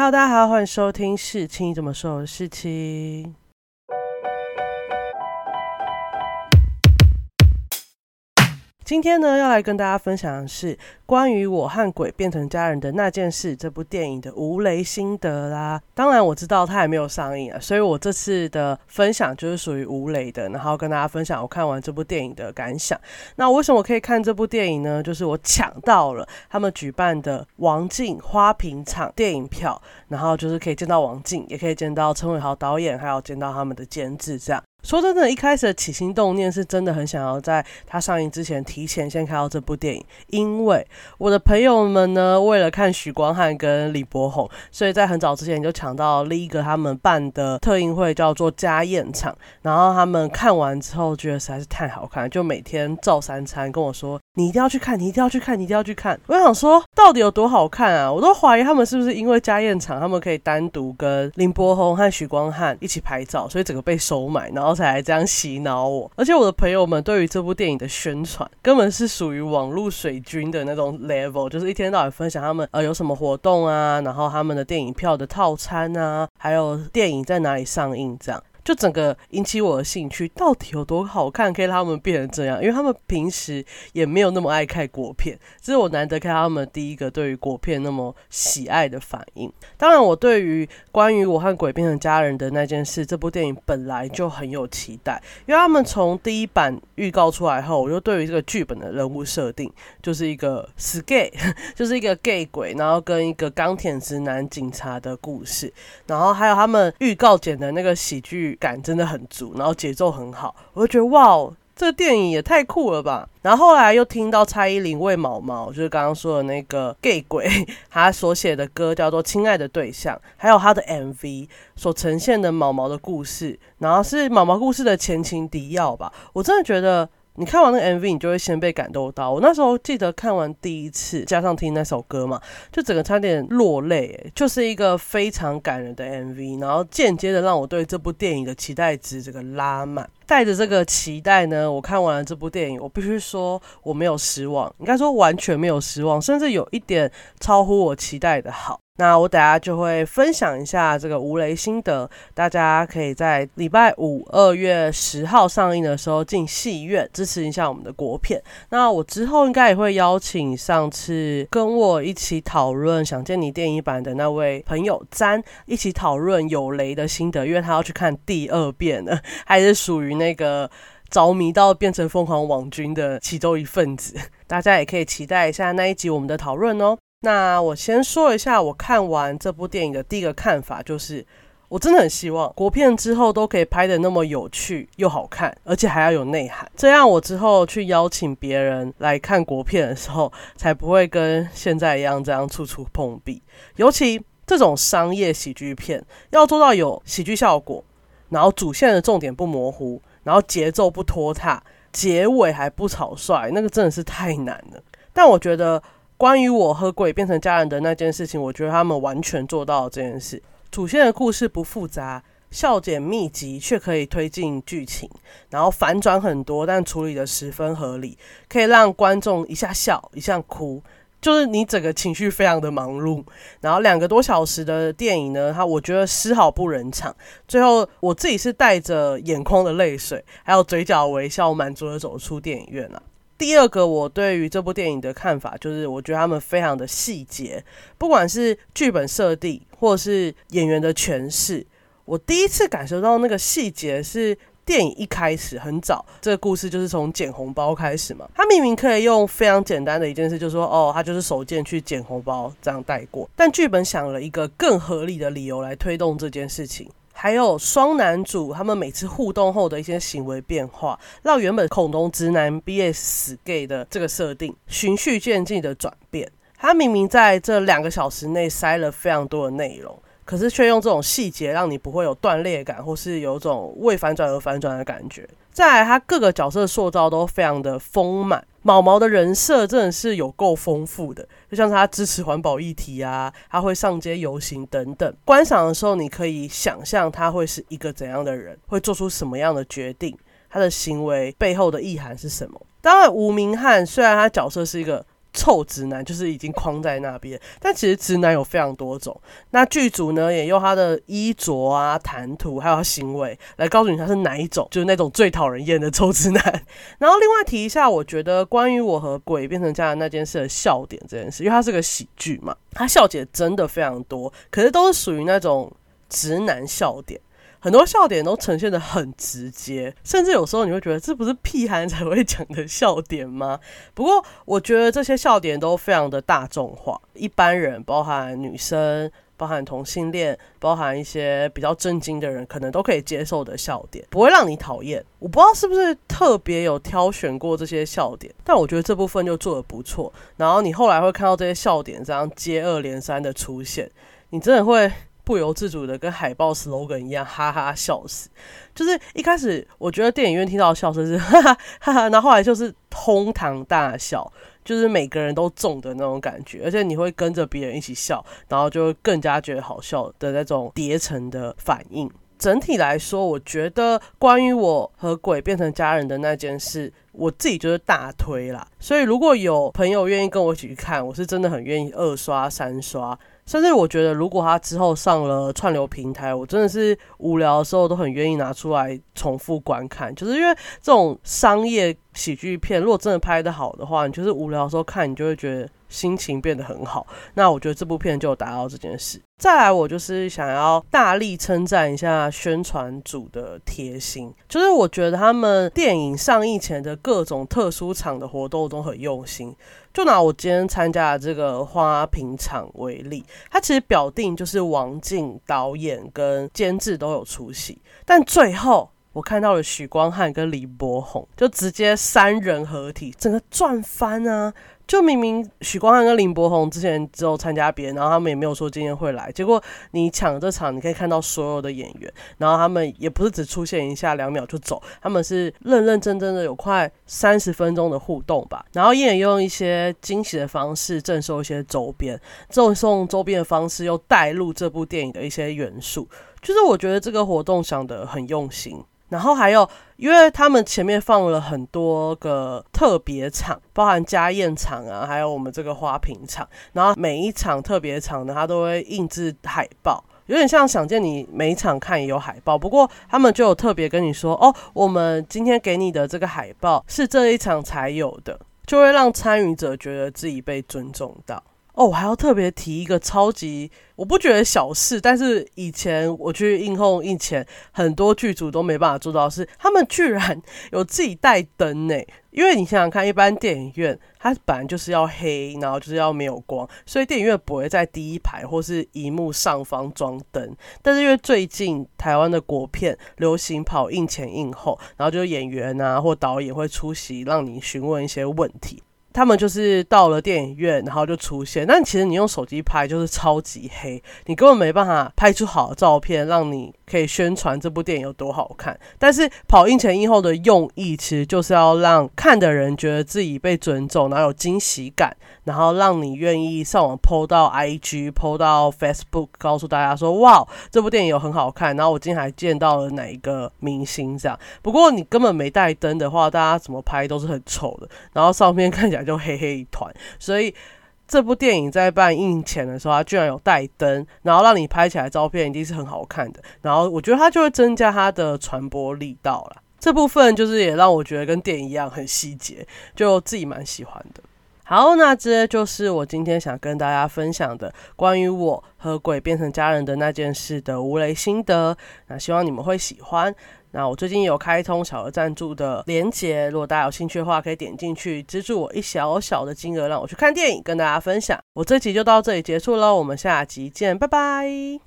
Hello，大家好，欢迎收听《事情怎么说》的事情。今天呢，要来跟大家分享的是关于我和鬼变成家人的那件事这部电影的无雷心得啦。当然，我知道它还没有上映啊，所以我这次的分享就是属于无雷的，然后跟大家分享我看完这部电影的感想。那为什么可以看这部电影呢？就是我抢到了他们举办的王静花瓶场电影票，然后就是可以见到王静，也可以见到陈伟豪导演，还有见到他们的监制这样。说真的，一开始的起心动念是真的很想要在它上映之前提前先看到这部电影，因为我的朋友们呢，为了看许光汉跟李柏宏，所以在很早之前就抢到另一个他们办的特映会，叫做家宴场。然后他们看完之后觉得实在是太好看，就每天照三餐跟我说：“你一定要去看，你一定要去看，你一定要去看。”我想说，到底有多好看啊？我都怀疑他们是不是因为家宴场，他们可以单独跟林柏宏和许光汉一起拍照，所以整个被收买，然后。才这样洗脑我，而且我的朋友们对于这部电影的宣传，根本是属于网络水军的那种 level，就是一天到晚分享他们呃有什么活动啊，然后他们的电影票的套餐啊，还有电影在哪里上映这样。就整个引起我的兴趣，到底有多好看，可以让他们变成这样？因为他们平时也没有那么爱看国片，这是我难得看他们第一个对于国片那么喜爱的反应。当然，我对于关于我和鬼变成家人的那件事，这部电影本来就很有期待，因为他们从第一版预告出来后，我就对于这个剧本的人物设定，就是一个死 gay，就是一个 gay 鬼，然后跟一个钢铁直男警察的故事，然后还有他们预告剪的那个喜剧。感真的很足，然后节奏很好，我就觉得哇，这个电影也太酷了吧！然后后来又听到蔡依林为毛毛，就是刚刚说的那个 gay 鬼，他所写的歌叫做《亲爱的对象》，还有他的 MV 所呈现的毛毛的故事，然后是毛毛故事的前情提要吧，我真的觉得。你看完那个 MV，你就会先被感动到。我那时候记得看完第一次，加上听那首歌嘛，就整个差点落泪。就是一个非常感人的 MV，然后间接的让我对这部电影的期待值这个拉满。带着这个期待呢，我看完了这部电影，我必须说我没有失望，应该说完全没有失望，甚至有一点超乎我期待的好。那我等下就会分享一下这个无雷心得，大家可以在礼拜五二月十号上映的时候进戏院支持一下我们的国片。那我之后应该也会邀请上次跟我一起讨论《想见你》电影版的那位朋友詹一起讨论有雷的心得，因为他要去看第二遍了，还是属于那个着迷到变成疯狂网军的其中一份子。大家也可以期待一下那一集我们的讨论哦。那我先说一下，我看完这部电影的第一个看法就是，我真的很希望国片之后都可以拍的那么有趣又好看，而且还要有内涵，这样我之后去邀请别人来看国片的时候，才不会跟现在一样这样处处碰壁。尤其这种商业喜剧片，要做到有喜剧效果，然后主线的重点不模糊，然后节奏不拖沓，结尾还不草率，那个真的是太难了。但我觉得。关于我和鬼变成家人的那件事情，我觉得他们完全做到了这件事。主线的故事不复杂，笑点密集，却可以推进剧情，然后反转很多，但处理的十分合理，可以让观众一下笑一下哭，就是你整个情绪非常的忙碌。然后两个多小时的电影呢，它我觉得丝毫不冷场。最后我自己是带着眼眶的泪水，还有嘴角微笑，满足的走出电影院了。第二个，我对于这部电影的看法就是，我觉得他们非常的细节，不管是剧本设定或是演员的诠释，我第一次感受到那个细节是电影一开始很早，这个故事就是从捡红包开始嘛。他明明可以用非常简单的一件事，就说哦，他就是手贱去捡红包这样带过，但剧本想了一个更合理的理由来推动这件事情。还有双男主他们每次互动后的一些行为变化，让原本恐龙直男 BS 死 gay 的这个设定循序渐进的转变。他明明在这两个小时内塞了非常多的内容，可是却用这种细节让你不会有断裂感，或是有种为反转而反转的感觉。再来，他各个角色塑造都非常的丰满。毛毛的人设真的是有够丰富的，就像是他支持环保议题啊，他会上街游行等等。观赏的时候，你可以想象他会是一个怎样的人，会做出什么样的决定，他的行为背后的意涵是什么。当然，吴明翰虽然他角色是一个臭直男就是已经框在那边，但其实直男有非常多种。那剧组呢也用他的衣着啊、谈吐还有行为来告诉你他是哪一种，就是那种最讨人厌的臭直男。然后另外提一下，我觉得关于我和鬼变成家人那件事的笑点这件事，因为它是个喜剧嘛，它笑点真的非常多，可是都是属于那种直男笑点。很多笑点都呈现的很直接，甚至有时候你会觉得这不是屁孩才会讲的笑点吗？不过我觉得这些笑点都非常的大众化，一般人，包含女生、包含同性恋、包含一些比较震惊的人，可能都可以接受的笑点，不会让你讨厌。我不知道是不是特别有挑选过这些笑点，但我觉得这部分就做的不错。然后你后来会看到这些笑点这样接二连三的出现，你真的会。不由自主的跟海报 slogan 一样，哈哈笑死。就是一开始我觉得电影院听到笑声是 哈哈哈哈，然后后来就是哄堂大笑，就是每个人都中的那种感觉，而且你会跟着别人一起笑，然后就更加觉得好笑的那种叠层的反应。整体来说，我觉得关于我和鬼变成家人的那件事，我自己就是大推啦。所以如果有朋友愿意跟我一起去看，我是真的很愿意二刷三刷。甚至我觉得，如果他之后上了串流平台，我真的是无聊的时候都很愿意拿出来重复观看，就是因为这种商业喜剧片，如果真的拍的好的话，你就是无聊的时候看，你就会觉得。心情变得很好，那我觉得这部片就达到这件事。再来，我就是想要大力称赞一下宣传组的贴心，就是我觉得他们电影上映前的各种特殊场的活动都很用心。就拿我今天参加的这个花瓶场为例，它其实表定就是王静导演跟监制都有出席，但最后我看到了许光汉跟李柏宏，就直接三人合体，整个赚翻啊！就明明许光汉跟林柏宏之前只有参加别人，然后他们也没有说今天会来。结果你抢这场，你可以看到所有的演员，然后他们也不是只出现一下两秒就走，他们是认认真真的有快三十分钟的互动吧。然后也用一些惊喜的方式赠送一些周边，赠送周边的方式又带入这部电影的一些元素，就是我觉得这个活动想得很用心。然后还有，因为他们前面放了很多个特别场，包含家宴场啊，还有我们这个花瓶场。然后每一场特别场呢，它都会印制海报，有点像想见你每一场看也有海报。不过他们就有特别跟你说，哦，我们今天给你的这个海报是这一场才有的，就会让参与者觉得自己被尊重到。哦，我还要特别提一个超级，我不觉得小事，但是以前我去映后映前，很多剧组都没办法做到，是他们居然有自己带灯呢。因为你想想看，一般电影院它本来就是要黑，然后就是要没有光，所以电影院不会在第一排或是荧幕上方装灯。但是因为最近台湾的国片流行跑映前映后，然后就演员啊或导演会出席，让你询问一些问题。他们就是到了电影院，然后就出现。但其实你用手机拍就是超级黑，你根本没办法拍出好的照片，让你可以宣传这部电影有多好看。但是跑映前映后的用意，其实就是要让看的人觉得自己被尊重，然后有惊喜感，然后让你愿意上网 PO 到 IG、PO 到 Facebook，告诉大家说：“哇，这部电影有很好看。”然后我今天还见到了哪一个明星这样。不过你根本没带灯的话，大家怎么拍都是很丑的。然后上面看起来。就黑黑一团，所以这部电影在办映前的时候，它居然有带灯，然后让你拍起来照片一定是很好看的。然后我觉得它就会增加它的传播力道了。这部分就是也让我觉得跟电影一样很细节，就自己蛮喜欢的。好，那这就是我今天想跟大家分享的关于我和鬼变成家人的那件事的无雷心得。那希望你们会喜欢。那我最近有开通小额赞助的连接，如果大家有兴趣的话，可以点进去资助我一小小的金额，让我去看电影，跟大家分享。我这集就到这里结束喽，我们下集见，拜拜。